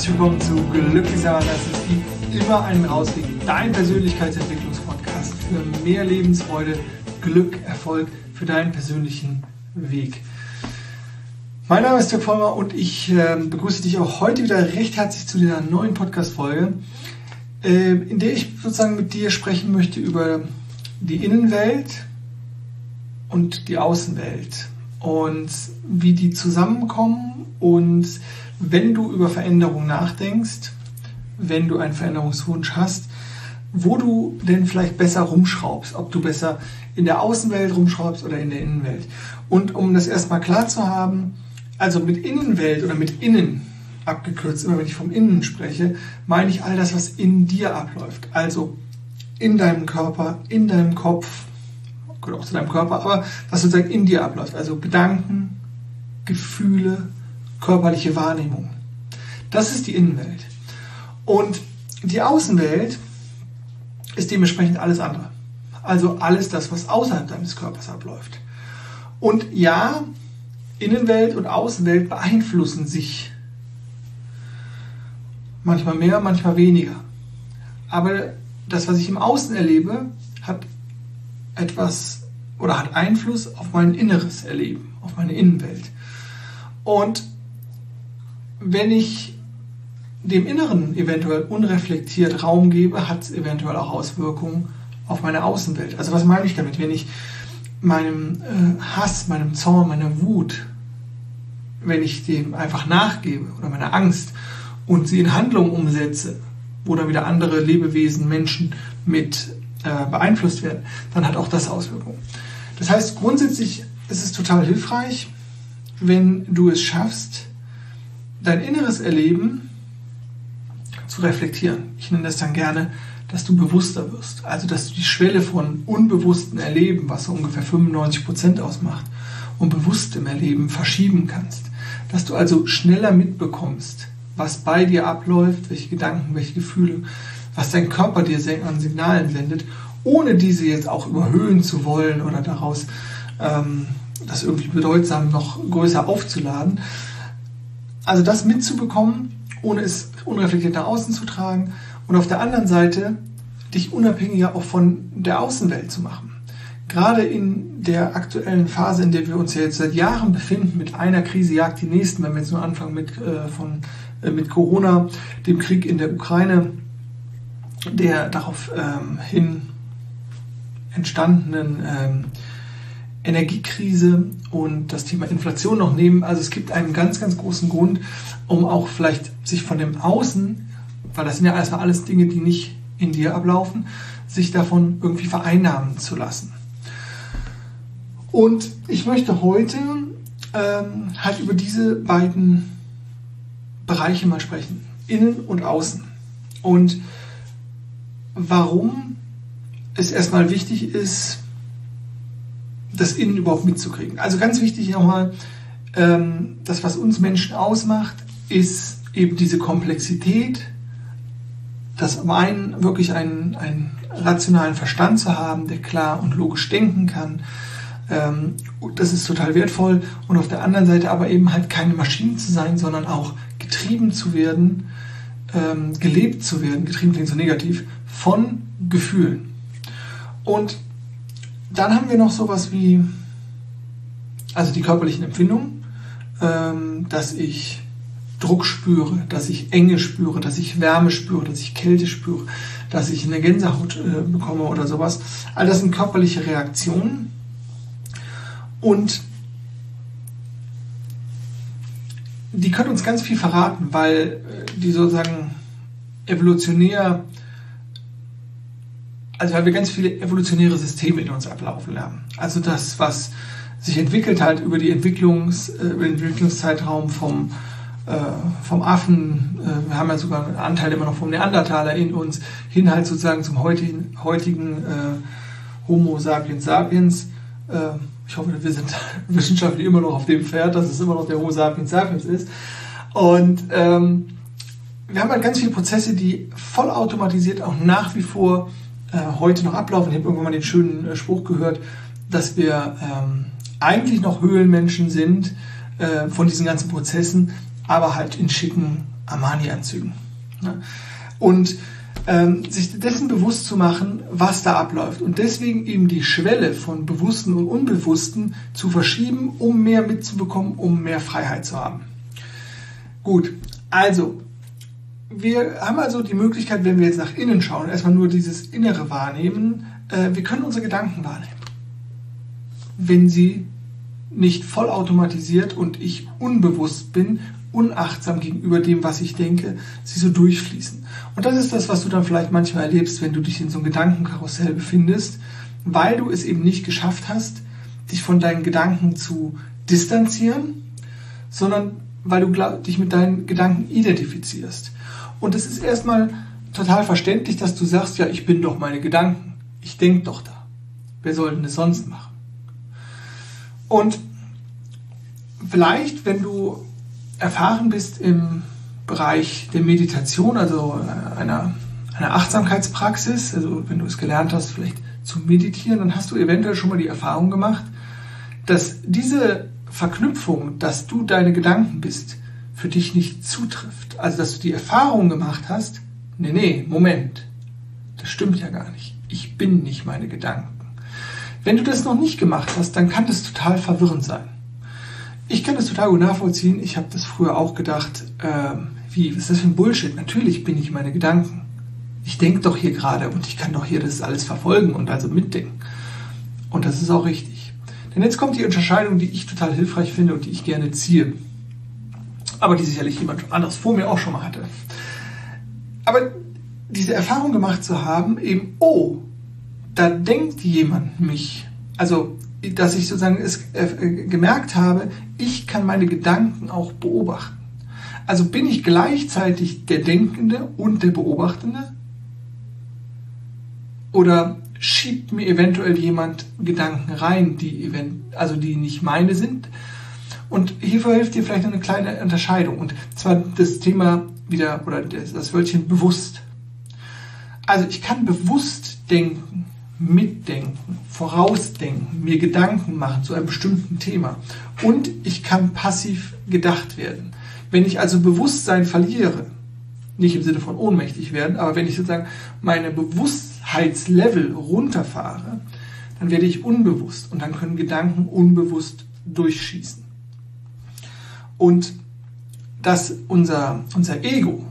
herzlich willkommen zu Glücklich sein, ist wie immer einen Rausweg, dein Persönlichkeitsentwicklungspodcast für mehr Lebensfreude, Glück, Erfolg für deinen persönlichen Weg. Mein Name ist Dirk Vollmer und ich äh, begrüße dich auch heute wieder recht herzlich zu dieser neuen Podcast-Folge, äh, in der ich sozusagen mit dir sprechen möchte über die Innenwelt und die Außenwelt und wie die zusammenkommen und wenn du über Veränderung nachdenkst, wenn du einen Veränderungswunsch hast, wo du denn vielleicht besser rumschraubst, ob du besser in der Außenwelt rumschraubst oder in der Innenwelt. Und um das erstmal klar zu haben, also mit Innenwelt oder mit Innen abgekürzt, immer wenn ich vom Innen spreche, meine ich all das, was in dir abläuft. Also in deinem Körper, in deinem Kopf, gehört auch zu deinem Körper, aber was sozusagen in dir abläuft. Also Gedanken, Gefühle, körperliche Wahrnehmung. Das ist die Innenwelt. Und die Außenwelt ist dementsprechend alles andere. Also alles das, was außerhalb deines Körpers abläuft. Und ja, Innenwelt und Außenwelt beeinflussen sich. Manchmal mehr, manchmal weniger. Aber das, was ich im Außen erlebe, hat etwas oder hat Einfluss auf mein inneres Erleben, auf meine Innenwelt. Und wenn ich dem Inneren eventuell unreflektiert Raum gebe, hat es eventuell auch Auswirkungen auf meine Außenwelt. Also was meine ich damit? Wenn ich meinem äh, Hass, meinem Zorn, meiner Wut, wenn ich dem einfach nachgebe oder meiner Angst und sie in Handlungen umsetze, wo dann wieder andere Lebewesen, Menschen mit äh, beeinflusst werden, dann hat auch das Auswirkungen. Das heißt, grundsätzlich ist es total hilfreich, wenn du es schaffst, dein inneres Erleben zu reflektieren. Ich nenne das dann gerne, dass du bewusster wirst. Also, dass du die Schwelle von unbewusstem Erleben, was so ungefähr 95 Prozent ausmacht, und bewusstem Erleben verschieben kannst. Dass du also schneller mitbekommst, was bei dir abläuft, welche Gedanken, welche Gefühle, was dein Körper dir an Signalen sendet, ohne diese jetzt auch überhöhen zu wollen oder daraus ähm, das irgendwie bedeutsam noch größer aufzuladen, also das mitzubekommen, ohne es unreflektiert nach außen zu tragen und auf der anderen Seite dich unabhängiger auch von der Außenwelt zu machen. Gerade in der aktuellen Phase, in der wir uns ja jetzt seit Jahren befinden, mit einer Krise jagt die nächsten, wenn wir jetzt nur anfangen mit, äh, von, äh, mit Corona, dem Krieg in der Ukraine, der darauf ähm, hin entstandenen ähm, Energiekrise und das Thema Inflation noch nehmen. Also es gibt einen ganz, ganz großen Grund, um auch vielleicht sich von dem Außen, weil das sind ja erstmal alles Dinge, die nicht in dir ablaufen, sich davon irgendwie vereinnahmen zu lassen. Und ich möchte heute ähm, halt über diese beiden Bereiche mal sprechen, innen und außen. Und warum es erstmal wichtig ist, das Innen überhaupt mitzukriegen. Also ganz wichtig nochmal, ähm, das, was uns Menschen ausmacht, ist eben diese Komplexität, das einen wirklich einen, einen rationalen Verstand zu haben, der klar und logisch denken kann. Ähm, das ist total wertvoll. Und auf der anderen Seite aber eben halt keine Maschinen zu sein, sondern auch getrieben zu werden, ähm, gelebt zu werden, getrieben klingt so negativ, von Gefühlen. Und dann haben wir noch sowas wie, also die körperlichen Empfindungen, ähm, dass ich Druck spüre, dass ich Enge spüre, dass ich Wärme spüre, dass ich Kälte spüre, dass ich eine Gänsehaut äh, bekomme oder sowas. All das sind körperliche Reaktionen. Und die können uns ganz viel verraten, weil äh, die sozusagen evolutionär also weil wir ganz viele evolutionäre Systeme in uns ablaufen lernen. Also das, was sich entwickelt hat über, die Entwicklungs, äh, den Entwicklungszeitraum vom, äh, vom Affen, äh, wir haben ja sogar einen Anteil immer noch vom Neandertaler in uns, hin halt sozusagen zum heutigen, heutigen äh, Homo sapiens sapiens. Äh, ich hoffe, wir sind wissenschaftlich immer noch auf dem Pferd, dass es immer noch der Homo sapiens sapiens ist. Und ähm, wir haben halt ganz viele Prozesse, die vollautomatisiert auch nach wie vor heute noch ablaufen. Ich habe irgendwann mal den schönen äh, Spruch gehört, dass wir ähm, eigentlich noch Höhlenmenschen sind äh, von diesen ganzen Prozessen, aber halt in schicken Armani-Anzügen. Ne? Und ähm, sich dessen bewusst zu machen, was da abläuft. Und deswegen eben die Schwelle von Bewussten und Unbewussten zu verschieben, um mehr mitzubekommen, um mehr Freiheit zu haben. Gut, also wir haben also die Möglichkeit, wenn wir jetzt nach innen schauen, erstmal nur dieses Innere wahrnehmen, äh, wir können unsere Gedanken wahrnehmen. Wenn sie nicht vollautomatisiert und ich unbewusst bin, unachtsam gegenüber dem, was ich denke, sie so durchfließen. Und das ist das, was du dann vielleicht manchmal erlebst, wenn du dich in so einem Gedankenkarussell befindest, weil du es eben nicht geschafft hast, dich von deinen Gedanken zu distanzieren, sondern weil du dich mit deinen Gedanken identifizierst. Und es ist erstmal total verständlich, dass du sagst, ja, ich bin doch meine Gedanken. Ich denke doch da. Wer soll denn das sonst machen? Und vielleicht, wenn du erfahren bist im Bereich der Meditation, also äh, einer, einer Achtsamkeitspraxis, also wenn du es gelernt hast, vielleicht zu meditieren, dann hast du eventuell schon mal die Erfahrung gemacht, dass diese Verknüpfung, dass du deine Gedanken bist, für dich nicht zutrifft. Also dass du die Erfahrung gemacht hast, nee, nee, Moment, das stimmt ja gar nicht. Ich bin nicht meine Gedanken. Wenn du das noch nicht gemacht hast, dann kann das total verwirrend sein. Ich kann das total gut nachvollziehen. Ich habe das früher auch gedacht. Ähm, wie, was ist das für ein Bullshit? Natürlich bin ich meine Gedanken. Ich denke doch hier gerade und ich kann doch hier das alles verfolgen und also mitdenken. Und das ist auch richtig. Denn jetzt kommt die Unterscheidung, die ich total hilfreich finde und die ich gerne ziehe. Aber die sicherlich jemand anderes vor mir auch schon mal hatte. Aber diese Erfahrung gemacht zu haben, eben, oh, da denkt jemand mich. Also dass ich sozusagen es äh, gemerkt habe, ich kann meine Gedanken auch beobachten. Also bin ich gleichzeitig der Denkende und der Beobachtende? Oder schiebt mir eventuell jemand Gedanken rein, die event also die nicht meine sind? Und hierfür hilft dir vielleicht eine kleine Unterscheidung. Und zwar das Thema wieder, oder das Wörtchen bewusst. Also ich kann bewusst denken, mitdenken, vorausdenken, mir Gedanken machen zu einem bestimmten Thema. Und ich kann passiv gedacht werden. Wenn ich also Bewusstsein verliere, nicht im Sinne von ohnmächtig werden, aber wenn ich sozusagen meine Bewusstheitslevel runterfahre, dann werde ich unbewusst und dann können Gedanken unbewusst durchschießen. Und dass unser, unser Ego,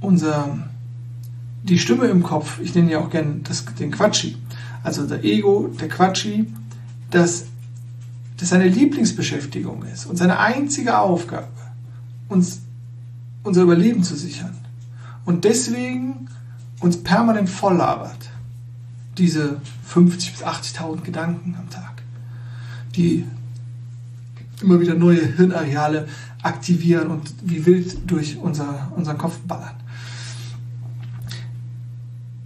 unser die Stimme im Kopf, ich nenne ja auch gern das, den Quatschi, also der Ego, der Quatschi, dass das seine Lieblingsbeschäftigung ist und seine einzige Aufgabe, uns unser Überleben zu sichern. Und deswegen uns permanent volllabert. Diese 50.000 bis 80.000 Gedanken am Tag, die immer wieder neue Hirnareale aktivieren und wie wild durch unser, unseren Kopf ballern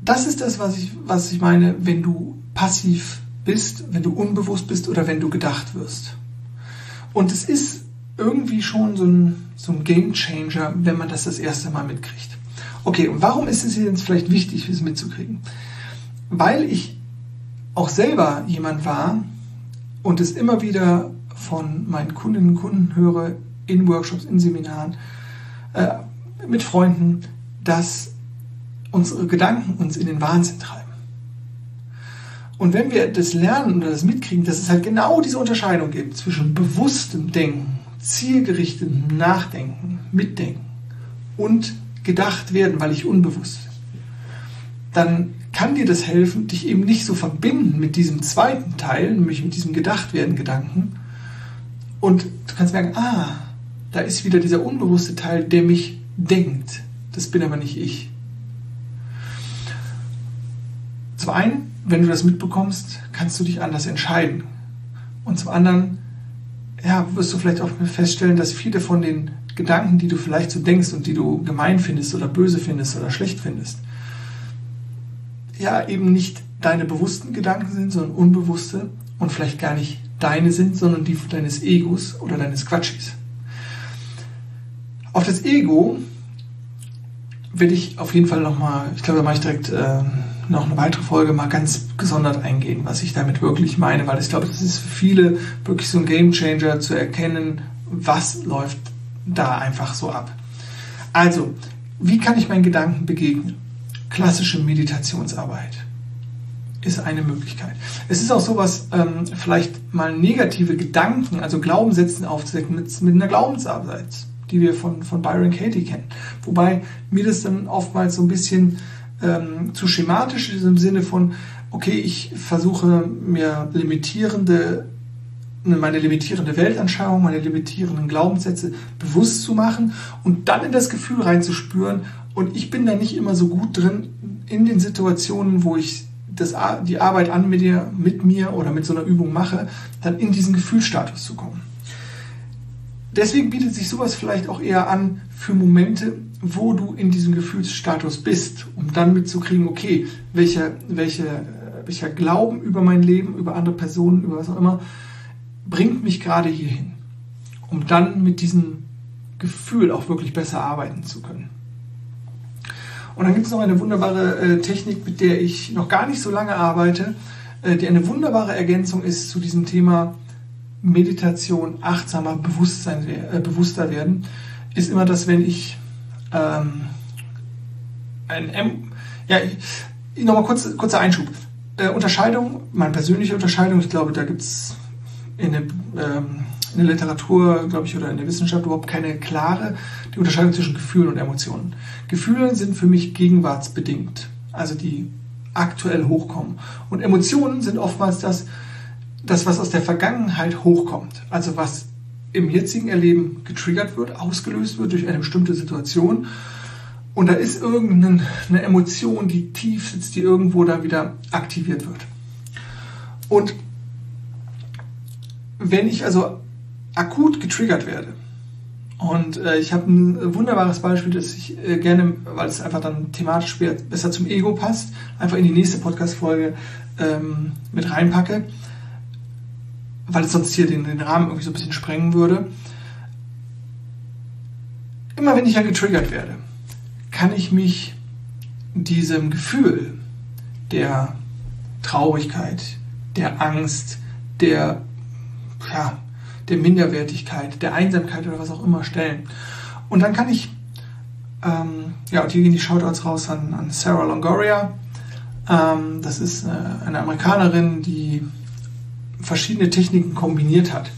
das ist das, was ich, was ich meine, wenn du passiv bist, wenn du unbewusst bist oder wenn du gedacht wirst. Und es ist irgendwie schon so ein, so ein Game Changer, wenn man das das erste Mal mitkriegt. Okay, und warum ist es jetzt vielleicht wichtig, es mitzukriegen? Weil ich auch selber jemand war und es immer wieder von meinen Kundinnen und Kunden höre, in Workshops, in Seminaren, äh, mit Freunden, dass unsere Gedanken uns in den Wahnsinn treiben. Und wenn wir das lernen oder das mitkriegen, dass es halt genau diese Unterscheidung gibt zwischen bewusstem Denken, zielgerichtetem Nachdenken, Mitdenken und gedacht werden, weil ich unbewusst bin, dann kann dir das helfen, dich eben nicht so verbinden mit diesem zweiten Teil, nämlich mit diesem Gedachtwerden Gedanken. Und du kannst merken, ah, da ist wieder dieser unbewusste Teil, der mich denkt. Das bin aber nicht ich. Zum einen, wenn du das mitbekommst, kannst du dich anders entscheiden. Und zum anderen, ja, wirst du vielleicht auch feststellen, dass viele von den Gedanken, die du vielleicht so denkst und die du gemein findest oder böse findest oder schlecht findest, ja, eben nicht deine bewussten Gedanken sind, sondern unbewusste und vielleicht gar nicht deine sind, sondern die deines Egos oder deines Quatschis. Auf das Ego will ich auf jeden Fall nochmal, ich glaube, da mache ich direkt äh, noch eine weitere Folge mal ganz gesondert eingehen, was ich damit wirklich meine, weil ich glaube, das ist für viele wirklich so ein Game Changer zu erkennen, was läuft da einfach so ab. Also, wie kann ich meinen Gedanken begegnen? Klassische Meditationsarbeit ist eine Möglichkeit. Es ist auch sowas, ähm, vielleicht mal negative Gedanken, also Glaubenssätze aufzudecken mit, mit einer Glaubensarbeit, die wir von, von Byron Katie kennen. Wobei mir das dann oftmals so ein bisschen ähm, zu schematisch ist im Sinne von, okay, ich versuche mir limitierende meine limitierende Weltanschauung, meine limitierenden Glaubenssätze bewusst zu machen und dann in das Gefühl reinzuspüren. Und ich bin da nicht immer so gut drin in den Situationen, wo ich das, die Arbeit an mit, dir, mit mir oder mit so einer Übung mache, dann in diesen Gefühlsstatus zu kommen. Deswegen bietet sich sowas vielleicht auch eher an für Momente, wo du in diesem Gefühlsstatus bist, um dann mitzukriegen, okay, welcher, welche, welcher Glauben über mein Leben, über andere Personen, über was auch immer, bringt mich gerade hierhin, um dann mit diesem Gefühl auch wirklich besser arbeiten zu können. Und dann gibt es noch eine wunderbare äh, Technik, mit der ich noch gar nicht so lange arbeite, äh, die eine wunderbare Ergänzung ist zu diesem Thema Meditation, achtsamer Bewusstsein, äh, bewusster werden, ist immer das, wenn ich ähm, ein M, ja, nochmal kurz, kurzer Einschub. Äh, Unterscheidung, meine persönliche Unterscheidung, ich glaube, da gibt es in der, ähm, in der Literatur, glaube ich, oder in der Wissenschaft überhaupt keine klare die Unterscheidung zwischen Gefühlen und Emotionen. Gefühle sind für mich gegenwartsbedingt, also die aktuell hochkommen. Und Emotionen sind oftmals das, das, was aus der Vergangenheit hochkommt, also was im jetzigen Erleben getriggert wird, ausgelöst wird durch eine bestimmte Situation. Und da ist irgendeine Emotion, die tief sitzt, die irgendwo da wieder aktiviert wird. Und wenn ich also akut getriggert werde, und äh, ich habe ein wunderbares Beispiel, das ich äh, gerne, weil es einfach dann thematisch besser zum Ego passt, einfach in die nächste Podcast-Folge ähm, mit reinpacke, weil es sonst hier den, den Rahmen irgendwie so ein bisschen sprengen würde. Immer wenn ich ja getriggert werde, kann ich mich diesem Gefühl der Traurigkeit, der Angst, der ja, der Minderwertigkeit, der Einsamkeit oder was auch immer stellen. Und dann kann ich, ähm, ja, und hier gehen die Shoutouts raus an, an Sarah Longoria. Ähm, das ist äh, eine Amerikanerin, die verschiedene Techniken kombiniert hat.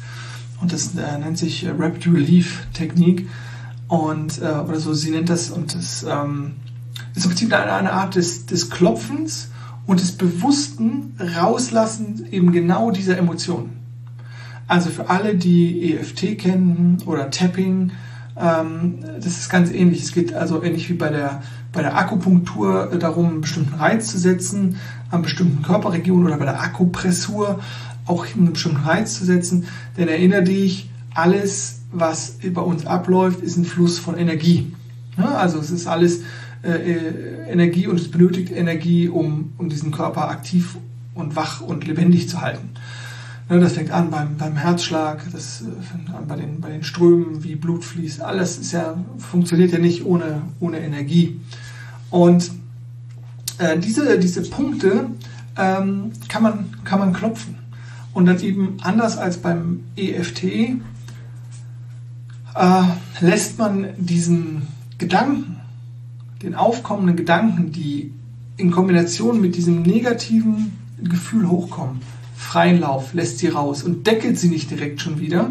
Und das äh, nennt sich äh, Rapid Relief Technik. Und, äh, oder so, sie nennt das, und das ähm, ist im Prinzip eine, eine Art des, des Klopfens und des bewussten Rauslassens eben genau dieser Emotionen. Also für alle, die EFT kennen oder Tapping, ähm, das ist ganz ähnlich. Es geht also ähnlich wie bei der, bei der Akupunktur darum, einen bestimmten Reiz zu setzen, an bestimmten Körperregionen oder bei der Akupressur auch einen bestimmten Reiz zu setzen. Denn erinnere dich, alles, was bei uns abläuft, ist ein Fluss von Energie. Ja, also es ist alles äh, äh Energie und es benötigt Energie, um, um diesen Körper aktiv und wach und lebendig zu halten. Das fängt an beim, beim Herzschlag, das äh, fängt an bei den, bei den Strömen, wie Blut fließt. Alles ist ja, funktioniert ja nicht ohne, ohne Energie. Und äh, diese, diese Punkte ähm, kann, man, kann man klopfen. Und dann eben anders als beim EFT äh, lässt man diesen Gedanken, den aufkommenden Gedanken, die in Kombination mit diesem negativen Gefühl hochkommen, freien Lauf, lässt sie raus und deckelt sie nicht direkt schon wieder.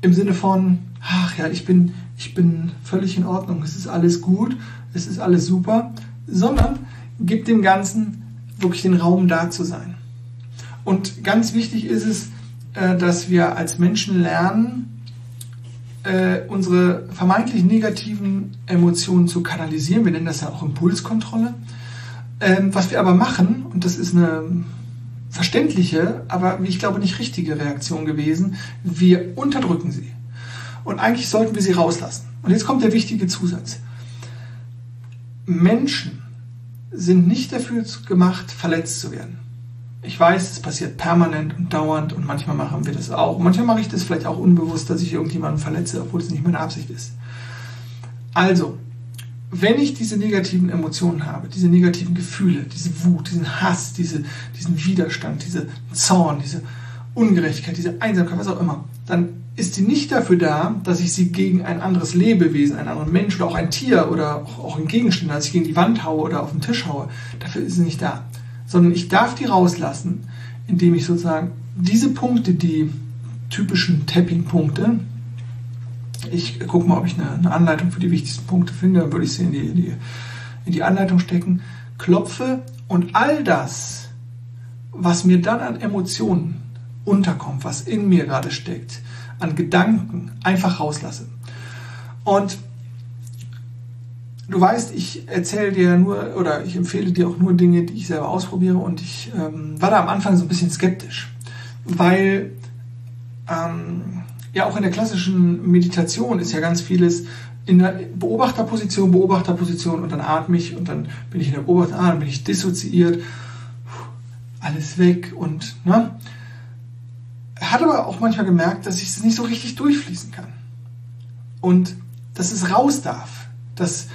Im Sinne von, ach ja, ich bin, ich bin völlig in Ordnung, es ist alles gut, es ist alles super, sondern gibt dem Ganzen wirklich den Raum da zu sein. Und ganz wichtig ist es, äh, dass wir als Menschen lernen, äh, unsere vermeintlich negativen Emotionen zu kanalisieren. Wir nennen das ja auch Impulskontrolle. Ähm, was wir aber machen, und das ist eine verständliche, aber wie ich glaube nicht richtige Reaktion gewesen, wir unterdrücken sie. Und eigentlich sollten wir sie rauslassen. Und jetzt kommt der wichtige Zusatz. Menschen sind nicht dafür gemacht, verletzt zu werden. Ich weiß, es passiert permanent und dauernd und manchmal machen wir das auch. Manchmal mache ich das vielleicht auch unbewusst, dass ich irgendjemanden verletze, obwohl es nicht meine Absicht ist. Also, wenn ich diese negativen Emotionen habe, diese negativen Gefühle, diese Wut, diesen Hass, diese, diesen Widerstand, diese Zorn, diese Ungerechtigkeit, diese Einsamkeit, was auch immer, dann ist sie nicht dafür da, dass ich sie gegen ein anderes Lebewesen, einen anderen Mensch oder auch ein Tier oder auch, auch einen Gegenstand, als ich gegen die Wand haue oder auf den Tisch haue. Dafür ist sie nicht da. Sondern ich darf die rauslassen, indem ich sozusagen diese Punkte, die typischen Tapping-Punkte, ich gucke mal, ob ich eine, eine, Anleitung für die wichtigsten Punkte finde, dann würde ich sie in die, die, in die Anleitung stecken, klopfe und all das, was mir dann an Emotionen unterkommt, was in mir gerade steckt, an Gedanken einfach rauslasse. Und du weißt, ich erzähle dir nur oder ich empfehle dir auch nur Dinge, die ich selber ausprobiere und ich ähm, war da am Anfang so ein bisschen skeptisch, weil ähm, ja auch in der klassischen Meditation ist ja ganz vieles in der Beobachterposition, Beobachterposition und dann atme ich und dann bin ich in der Beobachter, ah, dann bin ich dissoziiert, alles weg und ne, hat aber auch manchmal gemerkt, dass ich es nicht so richtig durchfließen kann. Und dass es raus darf. Dass,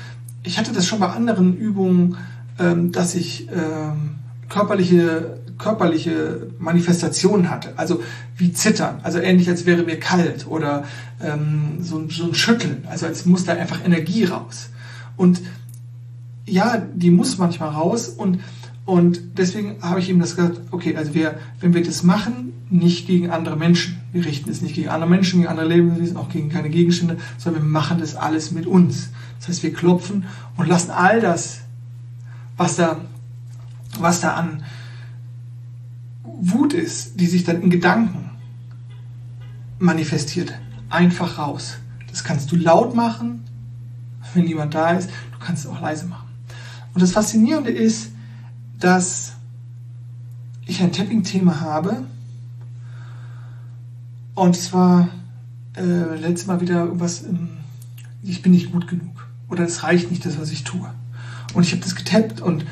ich hatte das schon bei anderen Übungen, ähm, dass ich ähm, körperliche, körperliche Manifestationen hatte. Also wie Zittern, also ähnlich als wäre mir kalt oder ähm, so, so ein Schütteln, also als muss da einfach Energie raus. Und ja, die muss manchmal raus und und deswegen habe ich ihm das gesagt, okay, also wir, wenn wir das machen, nicht gegen andere Menschen. Wir richten es nicht gegen andere Menschen, gegen andere Lebewesen, auch gegen keine Gegenstände, sondern wir machen das alles mit uns. Das heißt, wir klopfen und lassen all das, was da, was da an Wut ist, die sich dann in Gedanken manifestiert, einfach raus. Das kannst du laut machen, wenn niemand da ist. Du kannst es auch leise machen. Und das Faszinierende ist, dass ich ein Tapping-Thema habe. Und zwar äh, letztes Mal wieder irgendwas, im, ich bin nicht gut genug. Oder es reicht nicht, das, was ich tue. Und ich habe das getappt und,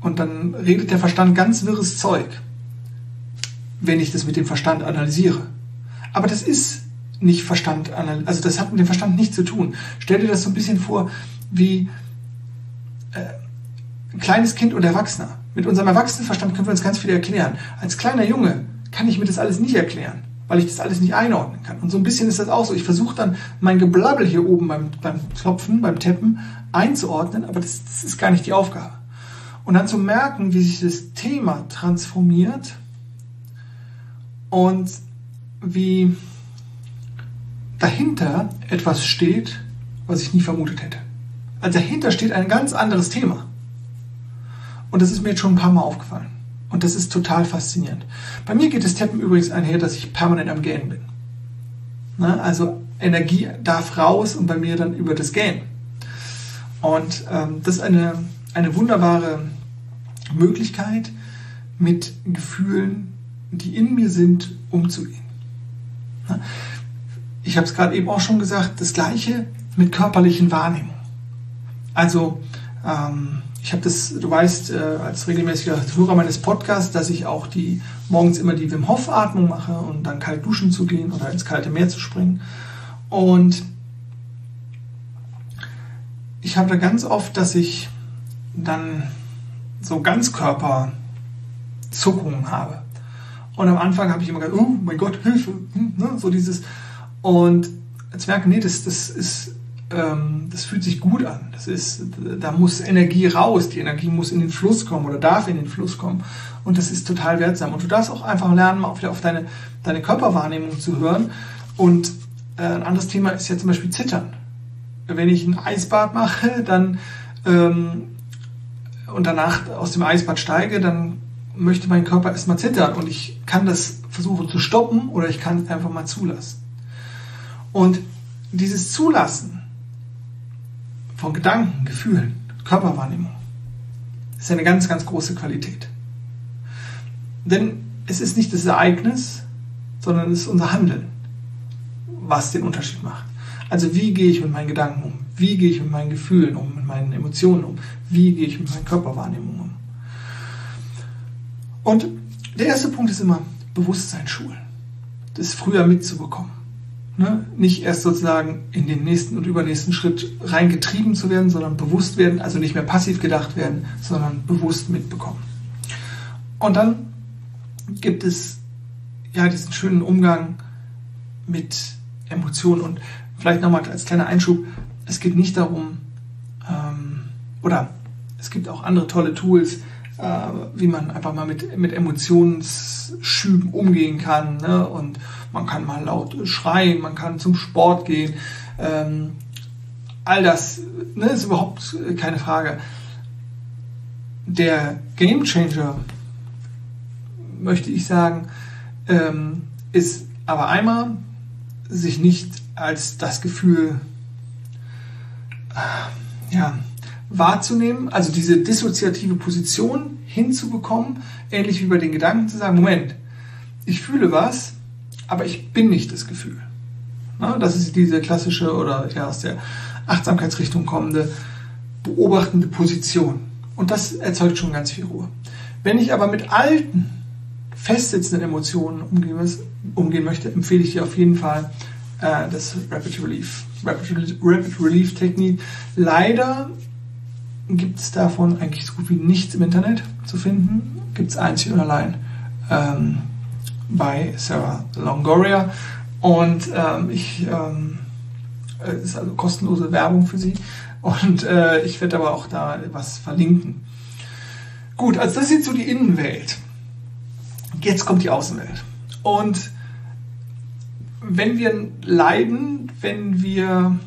und dann redet der Verstand ganz wirres Zeug, wenn ich das mit dem Verstand analysiere. Aber das ist nicht Verstand, also das hat mit dem Verstand nichts zu tun. Stell dir das so ein bisschen vor wie äh, ein kleines Kind und Erwachsener. Mit unserem Erwachsenenverstand können wir uns ganz viel erklären. Als kleiner Junge kann ich mir das alles nicht erklären, weil ich das alles nicht einordnen kann. Und so ein bisschen ist das auch so. Ich versuche dann mein Geblabbel hier oben beim, beim Klopfen, beim Tappen einzuordnen, aber das, das ist gar nicht die Aufgabe. Und dann zu merken, wie sich das Thema transformiert und wie dahinter etwas steht, was ich nie vermutet hätte. Also dahinter steht ein ganz anderes Thema. Und das ist mir jetzt schon ein paar Mal aufgefallen. Und das ist total faszinierend. Bei mir geht das Tappen übrigens einher, dass ich permanent am Gähnen bin. Ne? Also Energie darf raus und bei mir dann über das Gähnen. Und ähm, das ist eine, eine wunderbare Möglichkeit, mit Gefühlen, die in mir sind, umzugehen. Ich habe es gerade eben auch schon gesagt, das gleiche mit körperlichen Wahrnehmungen. Also ähm, ich habe das, du weißt, äh, als regelmäßiger Hörer meines Podcasts, dass ich auch die morgens immer die Wim Hof Atmung mache und dann kalt duschen zu gehen oder ins kalte Meer zu springen. Und ich habe da ganz oft, dass ich dann so Ganzkörperzuckungen habe. Und am Anfang habe ich immer gesagt, oh mein Gott, Hilfe, hm, ne? so dieses. Und jetzt merke, nee, das, das ist ähm, das fühlt sich gut an. Das ist, da muss Energie raus. Die Energie muss in den Fluss kommen oder darf in den Fluss kommen. Und das ist total wertsam. Und du darfst auch einfach lernen, mal auf, auf deine, deine Körperwahrnehmung zu hören. Und äh, ein anderes Thema ist ja zum Beispiel Zittern. Wenn ich ein Eisbad mache, dann ähm, und danach aus dem Eisbad steige, dann möchte mein Körper erstmal zittern und ich kann das versuchen zu stoppen oder ich kann es einfach mal zulassen. Und dieses Zulassen von Gedanken, Gefühlen, Körperwahrnehmung ist eine ganz, ganz große Qualität. Denn es ist nicht das Ereignis, sondern es ist unser Handeln, was den Unterschied macht. Also wie gehe ich mit meinen Gedanken um? Wie gehe ich mit meinen Gefühlen um, mit meinen Emotionen um? Wie gehe ich mit meinen Körperwahrnehmungen um? Und der erste Punkt ist immer Bewusstsein schulen. Das früher mitzubekommen. Ne? Nicht erst sozusagen in den nächsten und übernächsten Schritt reingetrieben zu werden, sondern bewusst werden, also nicht mehr passiv gedacht werden, sondern bewusst mitbekommen. Und dann gibt es ja, diesen schönen Umgang mit Emotionen. Und vielleicht nochmal als kleiner Einschub, es geht nicht darum, ähm, oder es gibt auch andere tolle Tools, wie man einfach mal mit, mit Emotionsschüben umgehen kann. Ne? Und man kann mal laut schreien, man kann zum Sport gehen. Ähm, all das ne, ist überhaupt keine Frage. Der Game Changer, möchte ich sagen, ähm, ist aber einmal sich nicht als das Gefühl äh, ja, wahrzunehmen, also diese dissoziative Position hinzubekommen, ähnlich wie bei den Gedanken zu sagen, Moment, ich fühle was, aber ich bin nicht das Gefühl. Na, das ist diese klassische oder ja aus der Achtsamkeitsrichtung kommende beobachtende Position. Und das erzeugt schon ganz viel Ruhe. Wenn ich aber mit alten, festsitzenden Emotionen umgehen, umgehen möchte, empfehle ich dir auf jeden Fall äh, das Rapid Relief. Rapid, Rapid Relief Technik. Leider gibt es davon eigentlich so gut wie nichts im Internet zu finden. Gibt es einzig und allein ähm, bei Sarah Longoria. Und ähm, ich, ähm, es ist also kostenlose Werbung für sie. Und äh, ich werde aber auch da was verlinken. Gut, also das ist so die Innenwelt. Jetzt kommt die Außenwelt. Und wenn wir leiden, wenn wir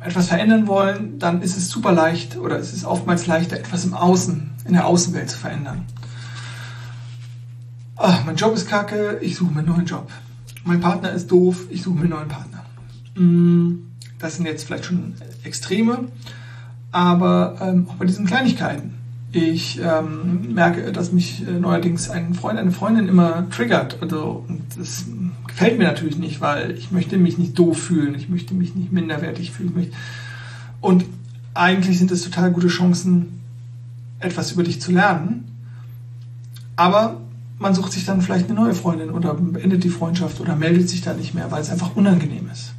etwas verändern wollen, dann ist es super leicht oder es ist oftmals leichter, etwas im Außen, in der Außenwelt zu verändern. Ach, mein Job ist kacke, ich suche mir einen neuen Job. Mein Partner ist doof, ich suche mir einen neuen Partner. Mm, das sind jetzt vielleicht schon Extreme, aber ähm, auch bei diesen Kleinigkeiten. Ich ähm, merke, dass mich äh, neuerdings ein Freund, eine Freundin immer triggert. Also, das gefällt mir natürlich nicht, weil ich möchte mich nicht doof fühlen, ich möchte mich nicht minderwertig fühlen. Und eigentlich sind es total gute Chancen, etwas über dich zu lernen. Aber man sucht sich dann vielleicht eine neue Freundin oder beendet die Freundschaft oder meldet sich da nicht mehr, weil es einfach unangenehm ist.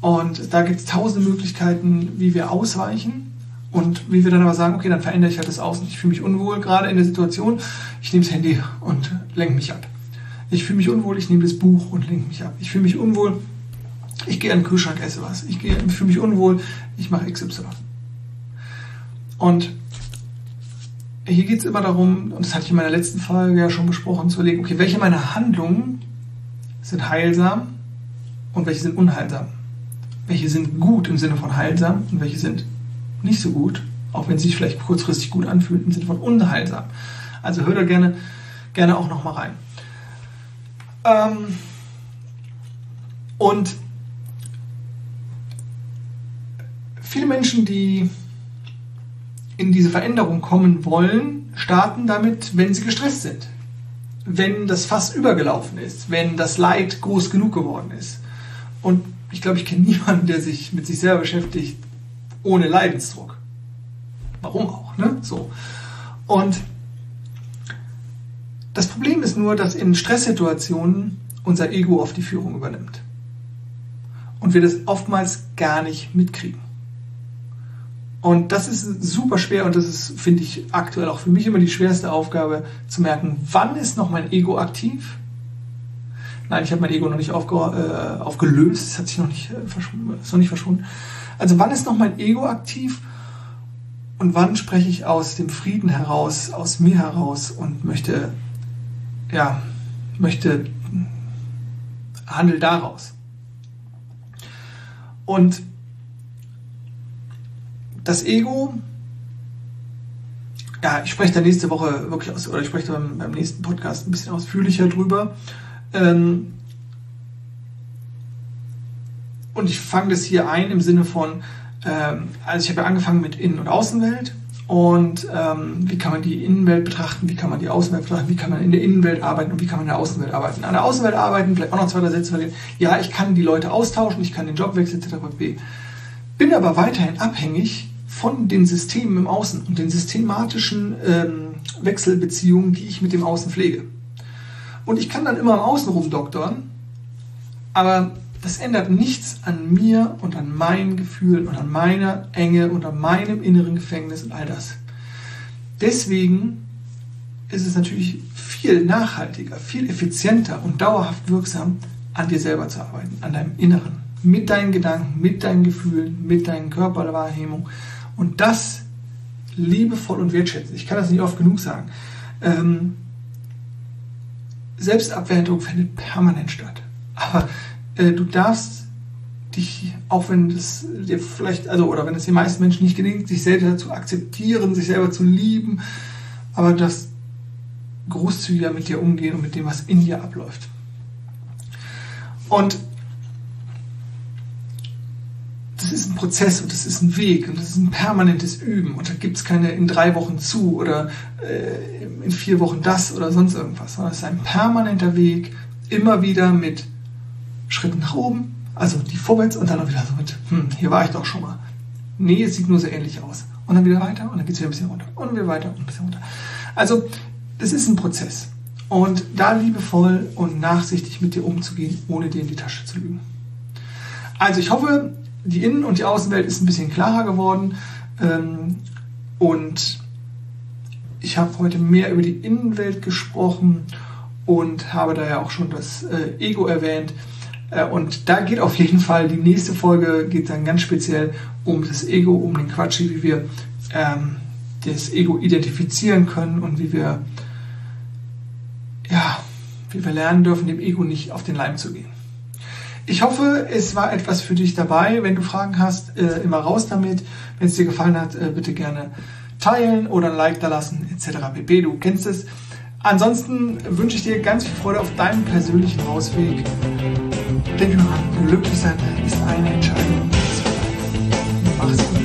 Und da gibt es tausende Möglichkeiten, wie wir ausweichen und wie wir dann aber sagen, okay, dann verändere ich halt das Außen. Ich fühle mich unwohl gerade in der Situation, ich nehme das Handy und lenke mich ab. Ich fühle mich unwohl, ich nehme das Buch und lenke mich ab. Ich fühle mich unwohl, ich gehe an den Kühlschrank, esse was. Ich fühle mich unwohl, ich mache XY. Und hier geht es immer darum, und das hatte ich in meiner letzten Folge ja schon besprochen, zu überlegen, okay, welche meiner Handlungen sind heilsam und welche sind unheilsam? Welche sind gut im Sinne von heilsam und welche sind nicht so gut, auch wenn sie sich vielleicht kurzfristig gut anfühlt, im Sinne von unheilsam. Also hör da gerne, gerne auch nochmal rein. Ähm, und viele Menschen, die in diese Veränderung kommen wollen, starten damit, wenn sie gestresst sind. Wenn das Fass übergelaufen ist, wenn das Leid groß genug geworden ist. Und ich glaube, ich kenne niemanden, der sich mit sich selber beschäftigt, ohne Leidensdruck. Warum auch, ne? So. Und das Problem ist nur, dass in Stresssituationen unser Ego oft die Führung übernimmt. Und wir das oftmals gar nicht mitkriegen. Und das ist super schwer und das ist, finde ich, aktuell auch für mich immer die schwerste Aufgabe, zu merken, wann ist noch mein Ego aktiv? Nein, ich habe mein Ego noch nicht aufge, äh, aufgelöst, es hat sich noch nicht, äh, ist noch nicht verschwunden. Also wann ist noch mein Ego aktiv und wann spreche ich aus dem Frieden heraus, aus mir heraus und möchte, ja, möchte, handel daraus. Und das Ego, ja, ich spreche da nächste Woche wirklich aus, oder ich spreche beim, beim nächsten Podcast ein bisschen ausführlicher drüber. Ähm, und ich fange das hier ein im Sinne von, ähm, also ich habe ja angefangen mit Innen- und Außenwelt und ähm, wie kann man die Innenwelt betrachten, wie kann man die Außenwelt betrachten, wie kann man in der Innenwelt arbeiten und wie kann man in der Außenwelt arbeiten. An der Außenwelt arbeiten, vielleicht auch noch zwei, drei Sätze verlieren. Ja, ich kann die Leute austauschen, ich kann den Job wechseln, etc. Bin aber weiterhin abhängig von den Systemen im Außen und den systematischen ähm, Wechselbeziehungen, die ich mit dem Außen pflege. Und ich kann dann immer im Außen rumdoktern, aber das ändert nichts an mir und an meinen Gefühlen und an meiner Enge und an meinem inneren Gefängnis und all das. Deswegen ist es natürlich viel nachhaltiger, viel effizienter und dauerhaft wirksam an dir selber zu arbeiten, an deinem Inneren, mit deinen Gedanken, mit deinen Gefühlen, mit deinen Körperwahrnehmung und das liebevoll und wertschätzend. Ich kann das nicht oft genug sagen. Ähm, Selbstabwertung findet permanent statt. Aber äh, du darfst dich, auch wenn es dir vielleicht, also oder wenn es den meisten Menschen nicht gelingt, sich selber zu akzeptieren, sich selber zu lieben, aber das großzügiger mit dir umgehen und mit dem, was in dir abläuft. Und das ist ein Prozess und das ist ein Weg und das ist ein permanentes Üben und da gibt es keine in drei Wochen zu oder äh, in vier Wochen das oder sonst irgendwas, sondern es ist ein permanenter Weg, immer wieder mit Schritten nach oben, also die vorwärts und dann auch wieder so mit, hm, hier war ich doch schon mal. Nee, es sieht nur so ähnlich aus. Und dann wieder weiter und dann geht es wieder ein bisschen runter und wieder weiter und ein bisschen runter. Also, das ist ein Prozess. Und da liebevoll und nachsichtig mit dir umzugehen, ohne dir in die Tasche zu lügen. Also ich hoffe, die Innen- und die Außenwelt ist ein bisschen klarer geworden. Ähm, und ich habe heute mehr über die Innenwelt gesprochen und habe da ja auch schon das äh, Ego erwähnt. Äh, und da geht auf jeden Fall, die nächste Folge geht dann ganz speziell um das Ego, um den Quatschi, wie wir ähm, das Ego identifizieren können und wie wir, ja, wie wir lernen dürfen, dem Ego nicht auf den Leim zu gehen. Ich hoffe, es war etwas für dich dabei. Wenn du Fragen hast, äh, immer raus damit. Wenn es dir gefallen hat, äh, bitte gerne teilen oder ein Like da lassen, etc. pp. Du kennst es. Ansonsten wünsche ich dir ganz viel Freude auf deinem persönlichen Ausweg. An, glücklich sein ist eine Entscheidung. Mach's gut.